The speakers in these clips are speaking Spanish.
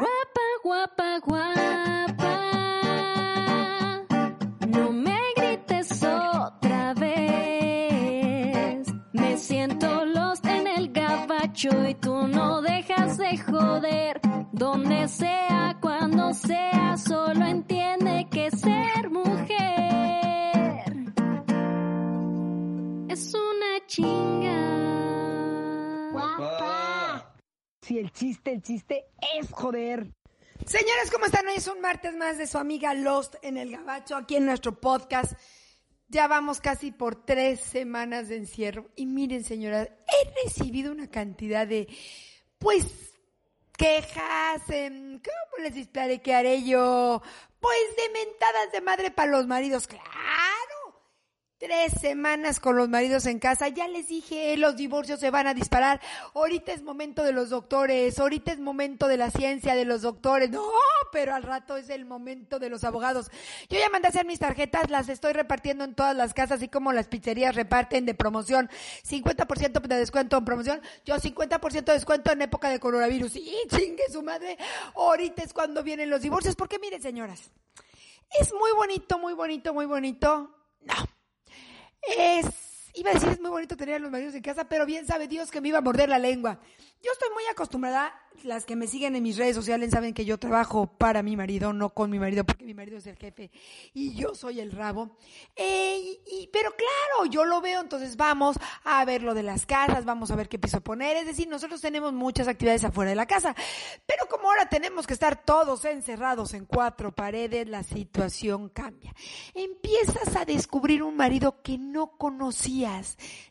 Guapa, guapa, guapa. No me grites otra vez. Me siento lost en el gabacho y tú no dejas de joder. Donde sea, cuando sea, solo entiende Si el chiste, el chiste es joder. Señores, ¿cómo están? Hoy es un martes más de su amiga Lost en el Gabacho, aquí en nuestro podcast. Ya vamos casi por tres semanas de encierro. Y miren, señoras, he recibido una cantidad de, pues, quejas, ¿cómo les explicaré yo? Pues de mentadas de madre para los maridos, claro. Tres semanas con los maridos en casa. Ya les dije, los divorcios se van a disparar. Ahorita es momento de los doctores. Ahorita es momento de la ciencia de los doctores. No, pero al rato es el momento de los abogados. Yo ya mandé a hacer mis tarjetas. Las estoy repartiendo en todas las casas, así como las pizzerías reparten de promoción. 50% de descuento en promoción. Yo 50% de descuento en época de coronavirus. Y chingue su madre. Ahorita es cuando vienen los divorcios. Porque miren, señoras. Es muy bonito, muy bonito, muy bonito. No iba decir, es muy bonito tener a los maridos en casa, pero bien sabe Dios que me iba a morder la lengua. Yo estoy muy acostumbrada, las que me siguen en mis redes sociales saben que yo trabajo para mi marido, no con mi marido, porque mi marido es el jefe y yo soy el rabo. Eh, pero claro, yo lo veo, entonces vamos a ver lo de las casas, vamos a ver qué piso poner. Es decir, nosotros tenemos muchas actividades afuera de la casa, pero como ahora tenemos que estar todos encerrados en cuatro paredes, la situación cambia. Empiezas a descubrir un marido que no conocías.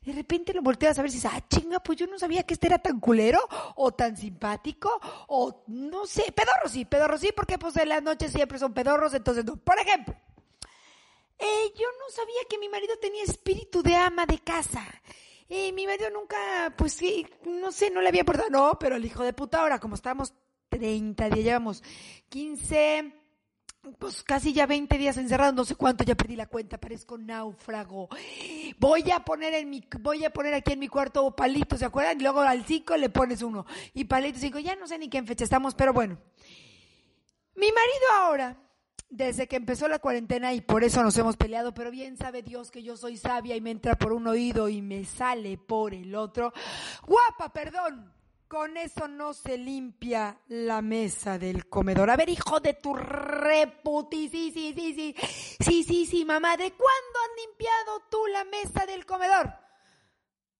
De repente lo volteas a ver y dices, ah, chinga, pues yo no sabía que este era tan culero o tan simpático o no sé, pedorro sí, pedorro sí, porque pues en las noches siempre son pedorros, entonces no. Por ejemplo, eh, yo no sabía que mi marido tenía espíritu de ama de casa. Eh, mi marido nunca, pues sí, no sé, no le había portado, no, pero el hijo de puta ahora, como estamos 30 días, llevamos 15, pues casi ya 20 días encerrados, no sé cuánto, ya perdí la cuenta, parezco náufrago. Voy a poner en mi, voy a poner aquí en mi cuarto palitos, ¿se acuerdan? Y luego al 5 le pones uno. Y palitos, digo, ya no sé ni qué fecha estamos, pero bueno. Mi marido ahora, desde que empezó la cuarentena y por eso nos hemos peleado, pero bien sabe Dios que yo soy sabia y me entra por un oído y me sale por el otro. Guapa, perdón. Con eso no se limpia la mesa del comedor. A ver, hijo de tu reputi, sí, sí, sí, sí, sí, sí, sí, mamá, ¿de cuándo has limpiado tú la mesa del comedor?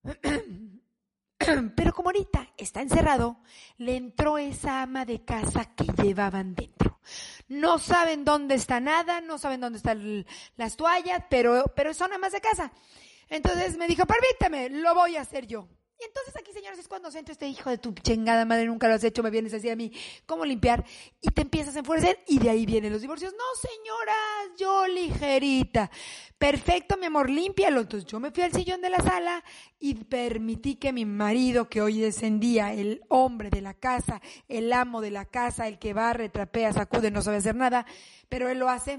Pero como ahorita está encerrado, le entró esa ama de casa que llevaban dentro. No saben dónde está nada, no saben dónde están las toallas, pero, pero son amas de casa. Entonces me dijo, permíteme, lo voy a hacer yo. Entonces aquí, señores, es cuando siento este hijo de tu chingada madre, nunca lo has hecho, me vienes a decir a mí cómo limpiar y te empiezas a enfurecer y de ahí vienen los divorcios. No, señoras, yo ligerita. Perfecto, mi amor, límpialo. Entonces yo me fui al sillón de la sala y permití que mi marido, que hoy descendía, el hombre de la casa, el amo de la casa, el que barre, trapea, sacude, no sabe hacer nada, pero él lo hace,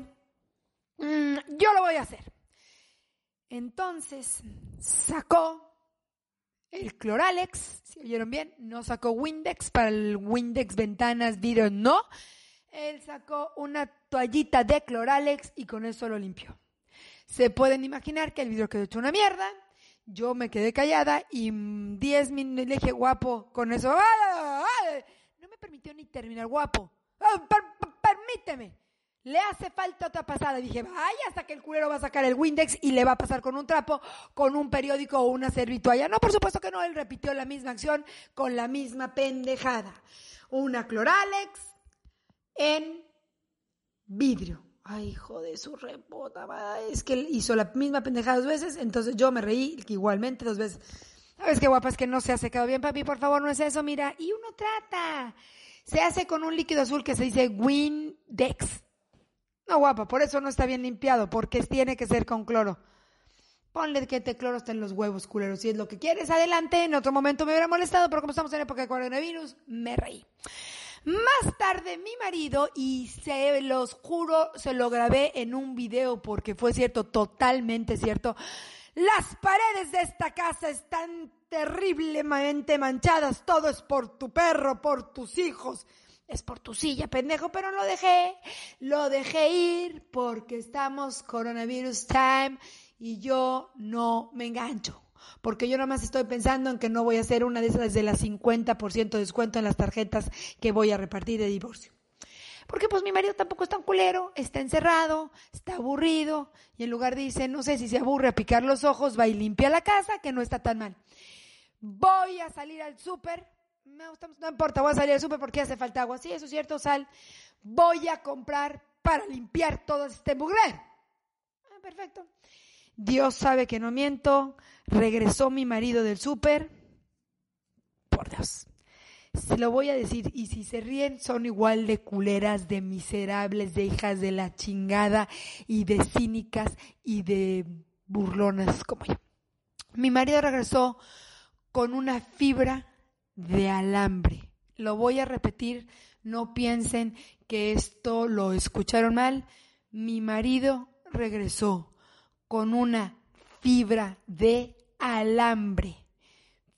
mm, yo lo voy a hacer. Entonces sacó el Cloralex, si oyeron bien, no sacó Windex para el Windex ventanas, vidrio, no. Él sacó una toallita de Cloralex y con eso lo limpió. Se pueden imaginar que el vidrio quedó hecho una mierda. Yo me quedé callada y 10 minutos le dije, guapo, con eso. No me permitió ni terminar, guapo. Permíteme le hace falta otra pasada. dije, vaya, hasta que el culero va a sacar el Windex y le va a pasar con un trapo, con un periódico o una servitualla. No, por supuesto que no, él repitió la misma acción con la misma pendejada. Una Cloralex en vidrio. Ay, hijo de su repota, es que hizo la misma pendejada dos veces, entonces yo me reí igualmente dos veces. ¿Sabes qué guapa? Es que no se ha secado bien, papi, por favor, no es eso, mira. Y uno trata. Se hace con un líquido azul que se dice Windex. No, guapa, por eso no está bien limpiado, porque tiene que ser con cloro. Ponle que te cloro está en los huevos, culeros. Si es lo que quieres, adelante. En otro momento me hubiera molestado, pero como estamos en época de coronavirus, me reí. Más tarde, mi marido, y se los juro, se lo grabé en un video porque fue cierto, totalmente cierto. Las paredes de esta casa están terriblemente manchadas. Todo es por tu perro, por tus hijos. Es por tu silla, pendejo, pero lo dejé. Lo dejé ir porque estamos coronavirus time y yo no me engancho. Porque yo nada más estoy pensando en que no voy a hacer una de esas de las 50% de descuento en las tarjetas que voy a repartir de divorcio. Porque pues mi marido tampoco es tan culero, está encerrado, está aburrido y en lugar dice, no sé si se aburre a picar los ojos, va y limpia la casa, que no está tan mal. Voy a salir al súper, no, importa, voy a salir al súper porque hace falta agua, sí, eso es cierto, sal. Voy a comprar para limpiar todo este mugre. Ah, perfecto. Dios sabe que no miento, regresó mi marido del súper. Por Dios se lo voy a decir, y si se ríen son igual de culeras, de miserables, de hijas de la chingada y de cínicas y de burlonas como yo. Mi marido regresó con una fibra de alambre. Lo voy a repetir, no piensen que esto lo escucharon mal. Mi marido regresó con una fibra de alambre.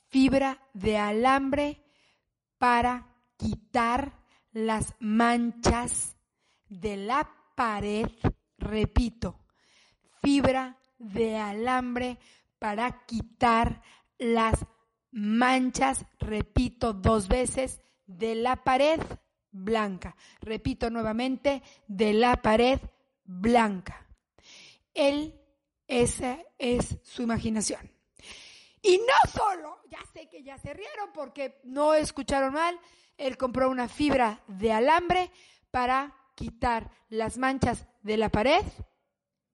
Fibra de alambre para quitar las manchas de la pared, repito, fibra de alambre para quitar las manchas, repito dos veces, de la pared blanca. Repito nuevamente, de la pared blanca. Él, esa es su imaginación. Y no solo, ya sé que ya se rieron porque no escucharon mal, él compró una fibra de alambre para quitar las manchas de la pared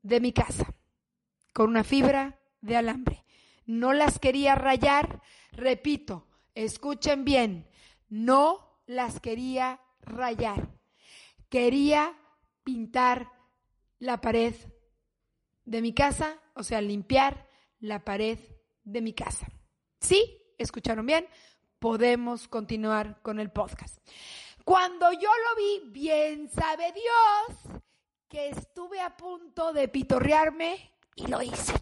de mi casa, con una fibra de alambre. No las quería rayar, repito, escuchen bien, no las quería rayar. Quería pintar la pared de mi casa, o sea, limpiar la pared de mi casa. ¿Sí? ¿Escucharon bien? Podemos continuar con el podcast. Cuando yo lo vi, bien sabe Dios que estuve a punto de pitorrearme y lo hice.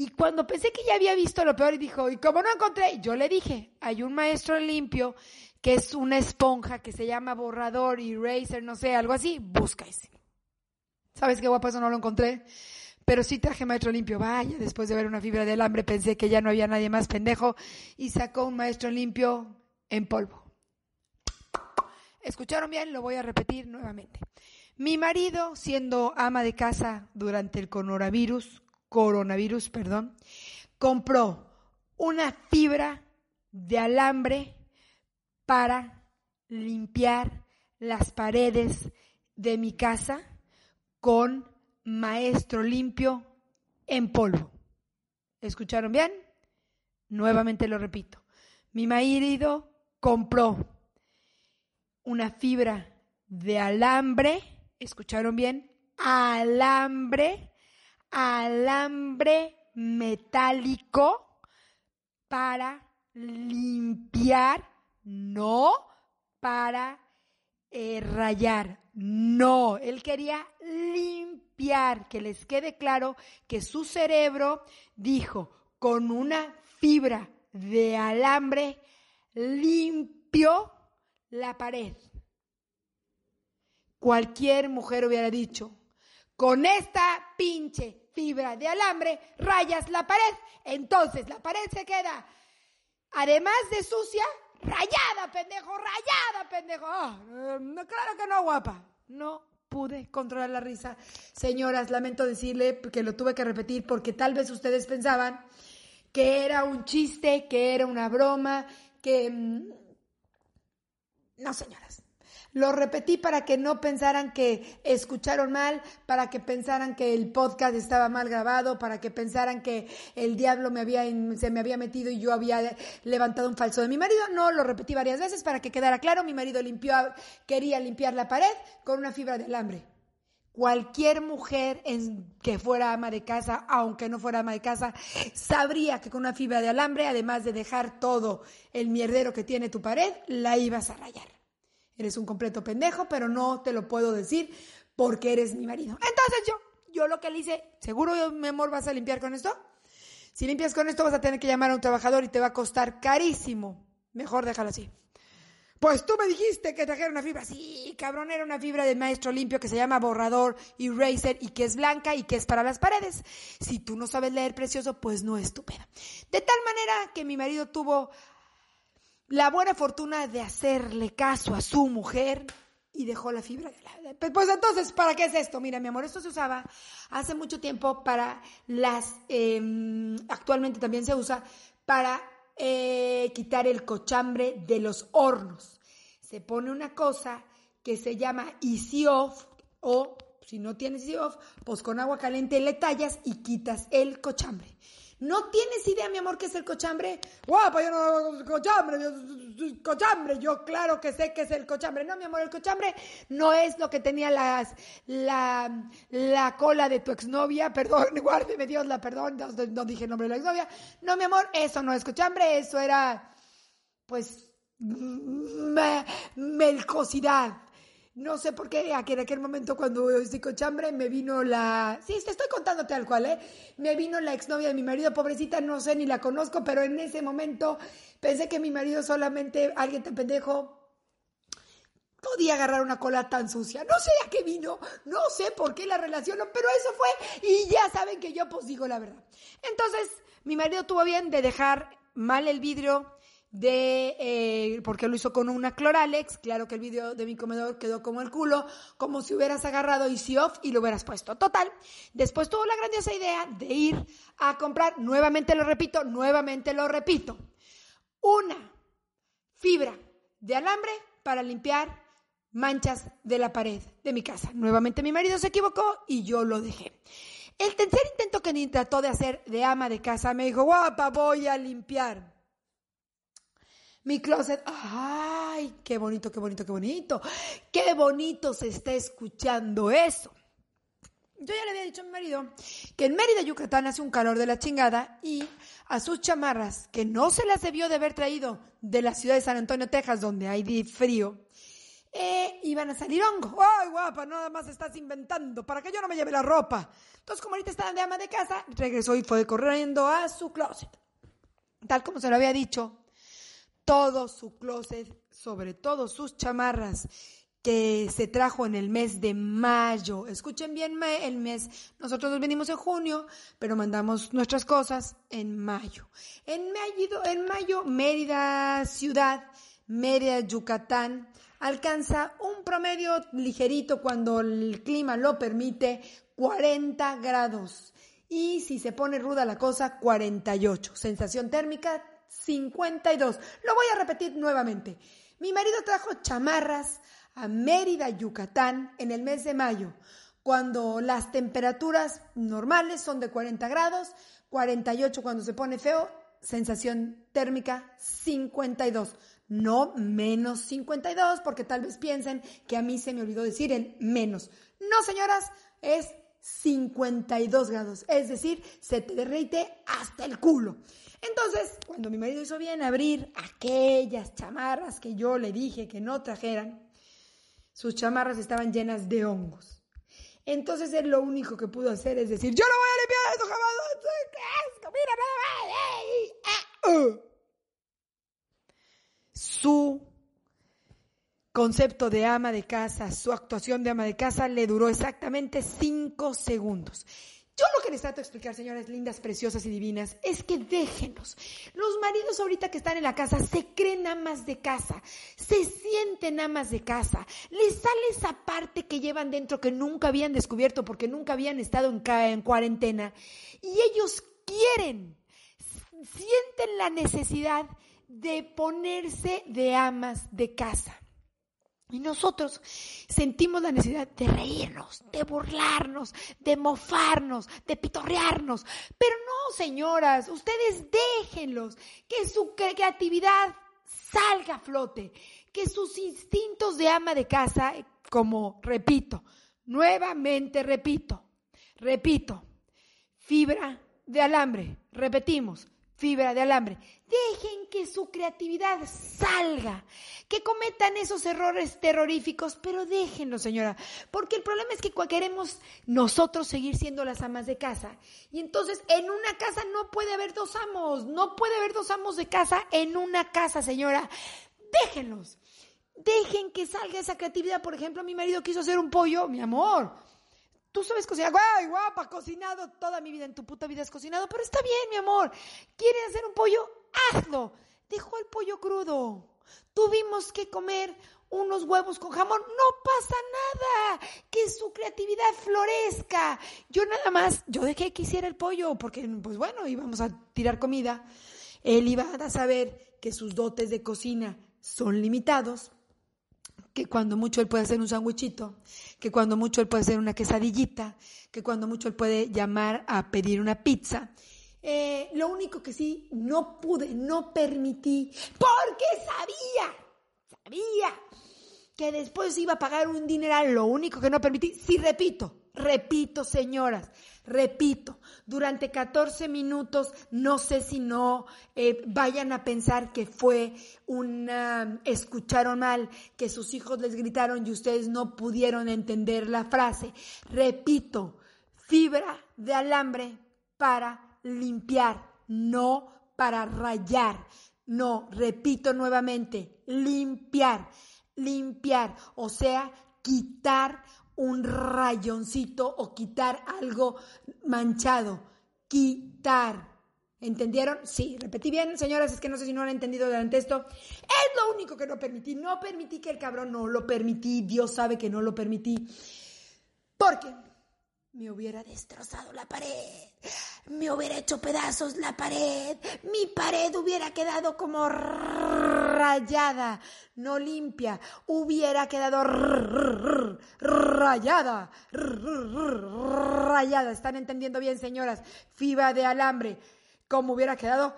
Y cuando pensé que ya había visto lo peor y dijo, y como no encontré, yo le dije, hay un maestro limpio que es una esponja que se llama borrador, eraser, no sé, algo así, busca ese. ¿Sabes qué guapo eso no lo encontré? pero sí traje maestro limpio. Vaya, después de ver una fibra de alambre pensé que ya no había nadie más pendejo y sacó un maestro limpio en polvo. ¿Escucharon bien? Lo voy a repetir nuevamente. Mi marido, siendo ama de casa durante el coronavirus, coronavirus, perdón, compró una fibra de alambre para limpiar las paredes de mi casa con maestro limpio en polvo. ¿Escucharon bien? Nuevamente lo repito. Mi marido compró una fibra de alambre, ¿escucharon bien? Alambre, alambre metálico para limpiar, no para eh, rayar, no, él quería limpiar que les quede claro que su cerebro dijo, con una fibra de alambre limpio la pared. Cualquier mujer hubiera dicho, con esta pinche fibra de alambre rayas la pared, entonces la pared se queda, además de sucia, rayada, pendejo, rayada, pendejo. Ah, no, claro que no, guapa. No pude controlar la risa. Señoras, lamento decirle que lo tuve que repetir porque tal vez ustedes pensaban que era un chiste, que era una broma, que... Mm, no, señoras. Lo repetí para que no pensaran que escucharon mal, para que pensaran que el podcast estaba mal grabado, para que pensaran que el diablo me había, se me había metido y yo había levantado un falso de mi marido. No, lo repetí varias veces para que quedara claro. Mi marido limpió, quería limpiar la pared con una fibra de alambre. Cualquier mujer en, que fuera ama de casa, aunque no fuera ama de casa, sabría que con una fibra de alambre, además de dejar todo el mierdero que tiene tu pared, la ibas a rayar. Eres un completo pendejo, pero no te lo puedo decir porque eres mi marido. Entonces yo, yo lo que le hice, seguro mi amor vas a limpiar con esto. Si limpias con esto vas a tener que llamar a un trabajador y te va a costar carísimo. Mejor déjalo así. Pues tú me dijiste que trajera una fibra. Sí, cabrón, era una fibra del maestro limpio que se llama borrador eraser y que es blanca y que es para las paredes. Si tú no sabes leer precioso, pues no es De tal manera que mi marido tuvo la buena fortuna de hacerle caso a su mujer y dejó la fibra. Pues entonces, ¿para qué es esto? Mira, mi amor, esto se usaba hace mucho tiempo para las... Em, actualmente también se usa para eh, quitar el cochambre de los hornos. Se pone una cosa que se llama easy off o si no tienes easy off, pues con agua caliente le tallas y quitas el cochambre. ¿No tienes idea, mi amor, qué es el cochambre? Guapa, yo no cochambre, yo, cochambre, yo claro que sé qué es el cochambre. No, mi amor, el cochambre no es lo que tenía las, la, la cola de tu exnovia, perdón, guárdeme Dios la perdón, no, dije el nombre de la exnovia. No, mi amor, eso no es cochambre, eso era, pues, melcosidad. No sé por qué, aquí en aquel momento cuando estoy con chambre me vino la... Sí, te estoy contando tal cual, ¿eh? Me vino la exnovia de mi marido, pobrecita, no sé ni la conozco, pero en ese momento pensé que mi marido solamente, alguien tan pendejo, podía agarrar una cola tan sucia. No sé a qué vino, no sé por qué la relaciono, pero eso fue y ya saben que yo pues digo la verdad. Entonces, mi marido tuvo bien de dejar mal el vidrio de, eh, porque lo hizo con una Cloralex, claro que el vídeo de mi comedor quedó como el culo, como si hubieras agarrado Easy Off y lo hubieras puesto. Total, después tuvo la grandiosa idea de ir a comprar, nuevamente lo repito, nuevamente lo repito, una fibra de alambre para limpiar manchas de la pared de mi casa. Nuevamente mi marido se equivocó y yo lo dejé. El tercer intento que trató de hacer de ama de casa me dijo, guapa, voy a limpiar mi closet, ay, qué bonito, qué bonito, qué bonito. Qué bonito se está escuchando eso. Yo ya le había dicho a mi marido que en Mérida, Yucatán, hace un calor de la chingada y a sus chamarras, que no se las debió de haber traído de la ciudad de San Antonio, Texas, donde hay frío, eh, iban a salir hongos. ¡Ay, guapa! Nada más estás inventando para que yo no me lleve la ropa. Entonces, como ahorita estaba de ama de casa, regresó y fue corriendo a su closet. Tal como se lo había dicho, todo su closet, sobre todo sus chamarras que se trajo en el mes de mayo. Escuchen bien el mes. Nosotros nos venimos en junio, pero mandamos nuestras cosas en mayo. En mayo, en mayo Mérida ciudad, Mérida Yucatán alcanza un promedio ligerito cuando el clima lo permite, 40 grados. Y si se pone ruda la cosa, 48. Sensación térmica 52. Lo voy a repetir nuevamente. Mi marido trajo chamarras a Mérida, Yucatán, en el mes de mayo, cuando las temperaturas normales son de 40 grados, 48 cuando se pone feo, sensación térmica 52. No menos 52, porque tal vez piensen que a mí se me olvidó decir el menos. No, señoras, es 52 grados, es decir, se te derrite hasta el culo. Entonces, cuando mi marido hizo bien abrir aquellas chamarras que yo le dije que no trajeran, sus chamarras estaban llenas de hongos. Entonces él lo único que pudo hacer es decir, yo no voy a limpiar esto jamás, mira, mira, Su concepto de ama de casa, su actuación de ama de casa le duró exactamente cinco segundos. Yo lo que les trato de explicar, señoras lindas, preciosas y divinas, es que déjenos. Los maridos ahorita que están en la casa se creen amas de casa, se sienten amas de casa. Les sale esa parte que llevan dentro que nunca habían descubierto porque nunca habían estado en, en cuarentena. Y ellos quieren, sienten la necesidad de ponerse de amas de casa. Y nosotros sentimos la necesidad de reírnos, de burlarnos, de mofarnos, de pitorrearnos. Pero no, señoras, ustedes déjenlos, que su creatividad salga a flote, que sus instintos de ama de casa, como repito, nuevamente repito, repito, fibra de alambre, repetimos, fibra de alambre. Dejen que su creatividad salga, que cometan esos errores terroríficos, pero déjenlo, señora, porque el problema es que queremos nosotros seguir siendo las amas de casa. Y entonces en una casa no puede haber dos amos, no puede haber dos amos de casa en una casa, señora. Déjenlos. Dejen que salga esa creatividad. Por ejemplo, mi marido quiso hacer un pollo, mi amor Tú sabes cocinar, guay, guapa, cocinado toda mi vida, en tu puta vida has cocinado, pero está bien, mi amor. ¿Quieres hacer un pollo? Hazlo. Dejó el pollo crudo. Tuvimos que comer unos huevos con jamón. No pasa nada. Que su creatividad florezca. Yo nada más, yo dejé que hiciera el pollo, porque, pues bueno, íbamos a tirar comida. Él iba a saber que sus dotes de cocina son limitados que cuando mucho él puede hacer un sándwichito, que cuando mucho él puede hacer una quesadillita, que cuando mucho él puede llamar a pedir una pizza. Eh, lo único que sí no pude, no permití, porque sabía, sabía que después iba a pagar un dineral, lo único que no permití, sí repito, repito señoras, Repito, durante 14 minutos, no sé si no eh, vayan a pensar que fue una, escucharon mal, que sus hijos les gritaron y ustedes no pudieron entender la frase. Repito, fibra de alambre para limpiar, no para rayar. No, repito nuevamente, limpiar, limpiar, o sea, quitar un rayoncito o quitar algo manchado. Quitar. ¿Entendieron? Sí, repetí bien, señoras, es que no sé si no han entendido durante esto. Es lo único que no permití. No permití que el cabrón no lo permití. Dios sabe que no lo permití. Porque me hubiera destrozado la pared, me hubiera hecho pedazos la pared, mi pared hubiera quedado como rayada, no limpia, hubiera quedado rayada, rayada. ¿Están entendiendo bien, señoras? Fibra de alambre, como hubiera quedado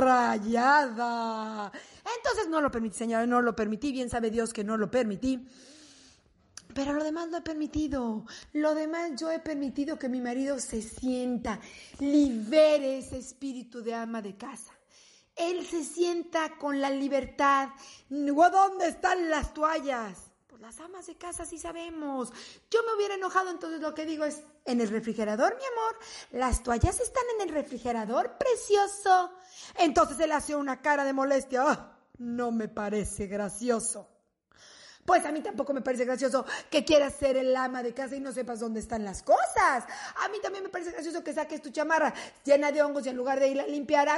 rayada. Entonces no lo permití, señora, no lo permití, bien sabe Dios que no lo permití. Pero lo demás lo he permitido. Lo demás yo he permitido que mi marido se sienta, libere ese espíritu de ama de casa. Él se sienta con la libertad. ¿Dónde están las toallas? Pues las amas de casa sí sabemos. Yo me hubiera enojado, entonces lo que digo es, en el refrigerador, mi amor, las toallas están en el refrigerador, precioso. Entonces él hace una cara de molestia. Ah, no me parece gracioso. Pues a mí tampoco me parece gracioso que quieras ser el ama de casa y no sepas dónde están las cosas. A mí también me parece gracioso que saques tu chamarra llena de hongos y en lugar de ir a limpiar,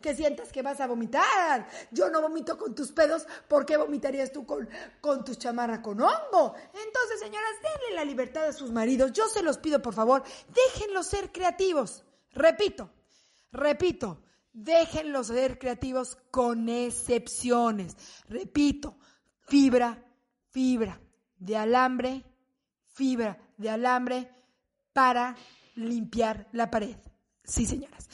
que sientas que vas a vomitar. Yo no vomito con tus pedos, ¿por qué vomitarías tú con, con tu chamarra con hongo? Entonces, señoras, denle la libertad a sus maridos. Yo se los pido, por favor, déjenlos ser creativos. Repito, repito, Déjenlos ser creativos con excepciones. Repito, fibra, fibra de alambre, fibra de alambre para limpiar la pared. Sí, señoras.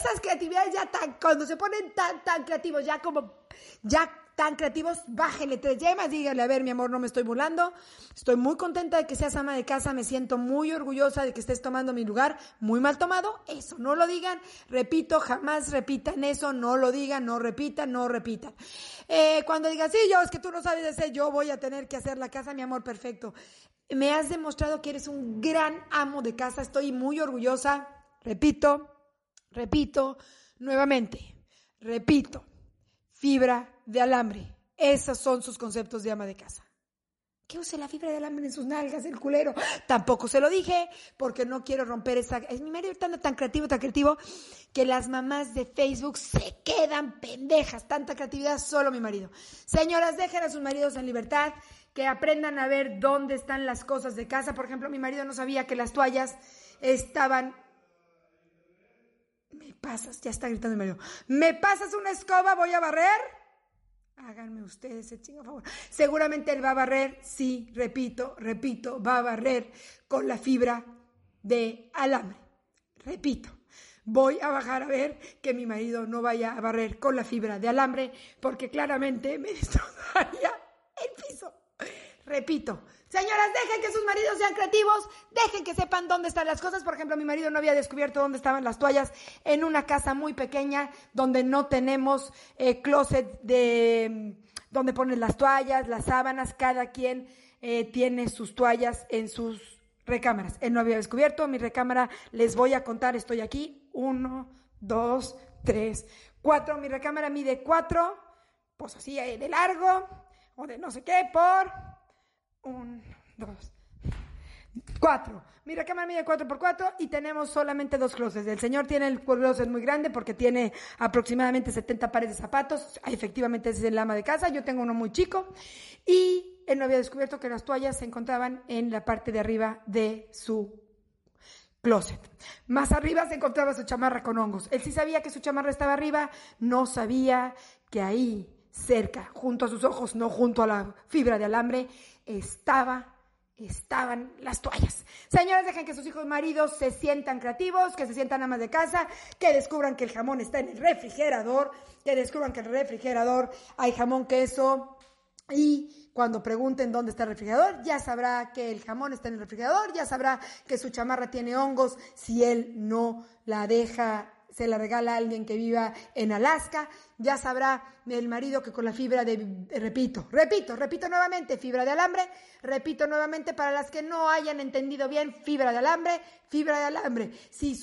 Esas creatividades ya tan, cuando se ponen tan, tan creativos, ya como, ya tan creativos, bájenle tres yemas, díganle, a ver, mi amor, no me estoy burlando, estoy muy contenta de que seas ama de casa, me siento muy orgullosa de que estés tomando mi lugar, muy mal tomado, eso, no lo digan, repito, jamás repitan eso, no lo digan, no repitan, no repitan. Eh, cuando digan, sí, yo, es que tú no sabes hacer, yo voy a tener que hacer la casa, mi amor, perfecto. Me has demostrado que eres un gran amo de casa, estoy muy orgullosa, repito, repito, nuevamente, repito, fibra de alambre. Esos son sus conceptos de ama de casa. Que use la fibra de alambre en sus nalgas, el culero. Tampoco se lo dije, porque no quiero romper esa. Es mi marido tan, tan creativo, tan creativo, que las mamás de Facebook se quedan pendejas. Tanta creatividad, solo mi marido. Señoras, dejen a sus maridos en libertad, que aprendan a ver dónde están las cosas de casa. Por ejemplo, mi marido no sabía que las toallas estaban me pasas, ya está gritando mi marido. ¿Me pasas una escoba? Voy a barrer. Háganme ustedes ese chingo favor. Seguramente él va a barrer, sí, repito, repito, va a barrer con la fibra de alambre. Repito, voy a bajar a ver que mi marido no vaya a barrer con la fibra de alambre porque claramente me destrozaría el piso. Repito, Señoras, dejen que sus maridos sean creativos, dejen que sepan dónde están las cosas. Por ejemplo, mi marido no había descubierto dónde estaban las toallas en una casa muy pequeña donde no tenemos eh, closet de donde ponen las toallas, las sábanas, cada quien eh, tiene sus toallas en sus recámaras. Él no había descubierto mi recámara, les voy a contar, estoy aquí, uno, dos, tres, cuatro. Mi recámara mide cuatro, pues así eh, de largo o de no sé qué, por un, dos, cuatro. Mi recámara mide cuatro por cuatro y tenemos solamente dos closets. El señor tiene el closet muy grande porque tiene aproximadamente 70 pares de zapatos. Efectivamente es el ama de casa. Yo tengo uno muy chico. Y él no había descubierto que las toallas se encontraban en la parte de arriba de su closet. Más arriba se encontraba su chamarra con hongos. Él sí sabía que su chamarra estaba arriba, no sabía que ahí cerca, junto a sus ojos, no junto a la fibra de alambre, estaba estaban las toallas. Señores, dejen que sus hijos maridos se sientan creativos, que se sientan amas de casa, que descubran que el jamón está en el refrigerador, que descubran que en el refrigerador hay jamón, queso y cuando pregunten dónde está el refrigerador, ya sabrá que el jamón está en el refrigerador, ya sabrá que su chamarra tiene hongos si él no la deja se la regala a alguien que viva en Alaska, ya sabrá el marido que con la fibra de, repito, repito, repito nuevamente, fibra de alambre, repito nuevamente para las que no hayan entendido bien, fibra de alambre, fibra de alambre. Si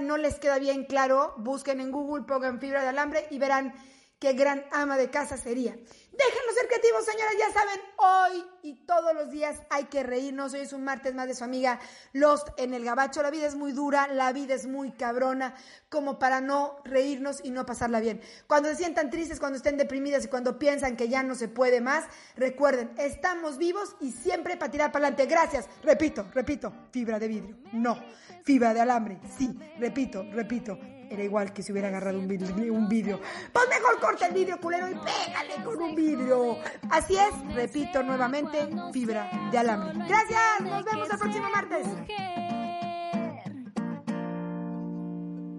no les queda bien claro, busquen en Google, pongan fibra de alambre y verán qué gran ama de casa sería. Déjenlos ser creativos, señoras, ya saben, hoy y todos los días hay que reírnos. Hoy es un martes más de su amiga Lost en el Gabacho. La vida es muy dura, la vida es muy cabrona, como para no reírnos y no pasarla bien. Cuando se sientan tristes, cuando estén deprimidas y cuando piensan que ya no se puede más, recuerden, estamos vivos y siempre para tirar para adelante. Gracias. Repito, repito, fibra de vidrio. No, fibra de alambre. Sí, repito, repito era igual que si hubiera agarrado un vidrio. Un. Pues mejor corta el vidrio, culero, y pégale con un vidrio. Así es, repito nuevamente, fibra de alambre. Gracias, nos vemos el próximo martes.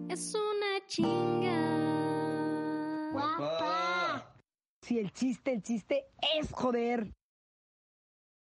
Es una chinga. Guapa. Si el chiste, el chiste es joder.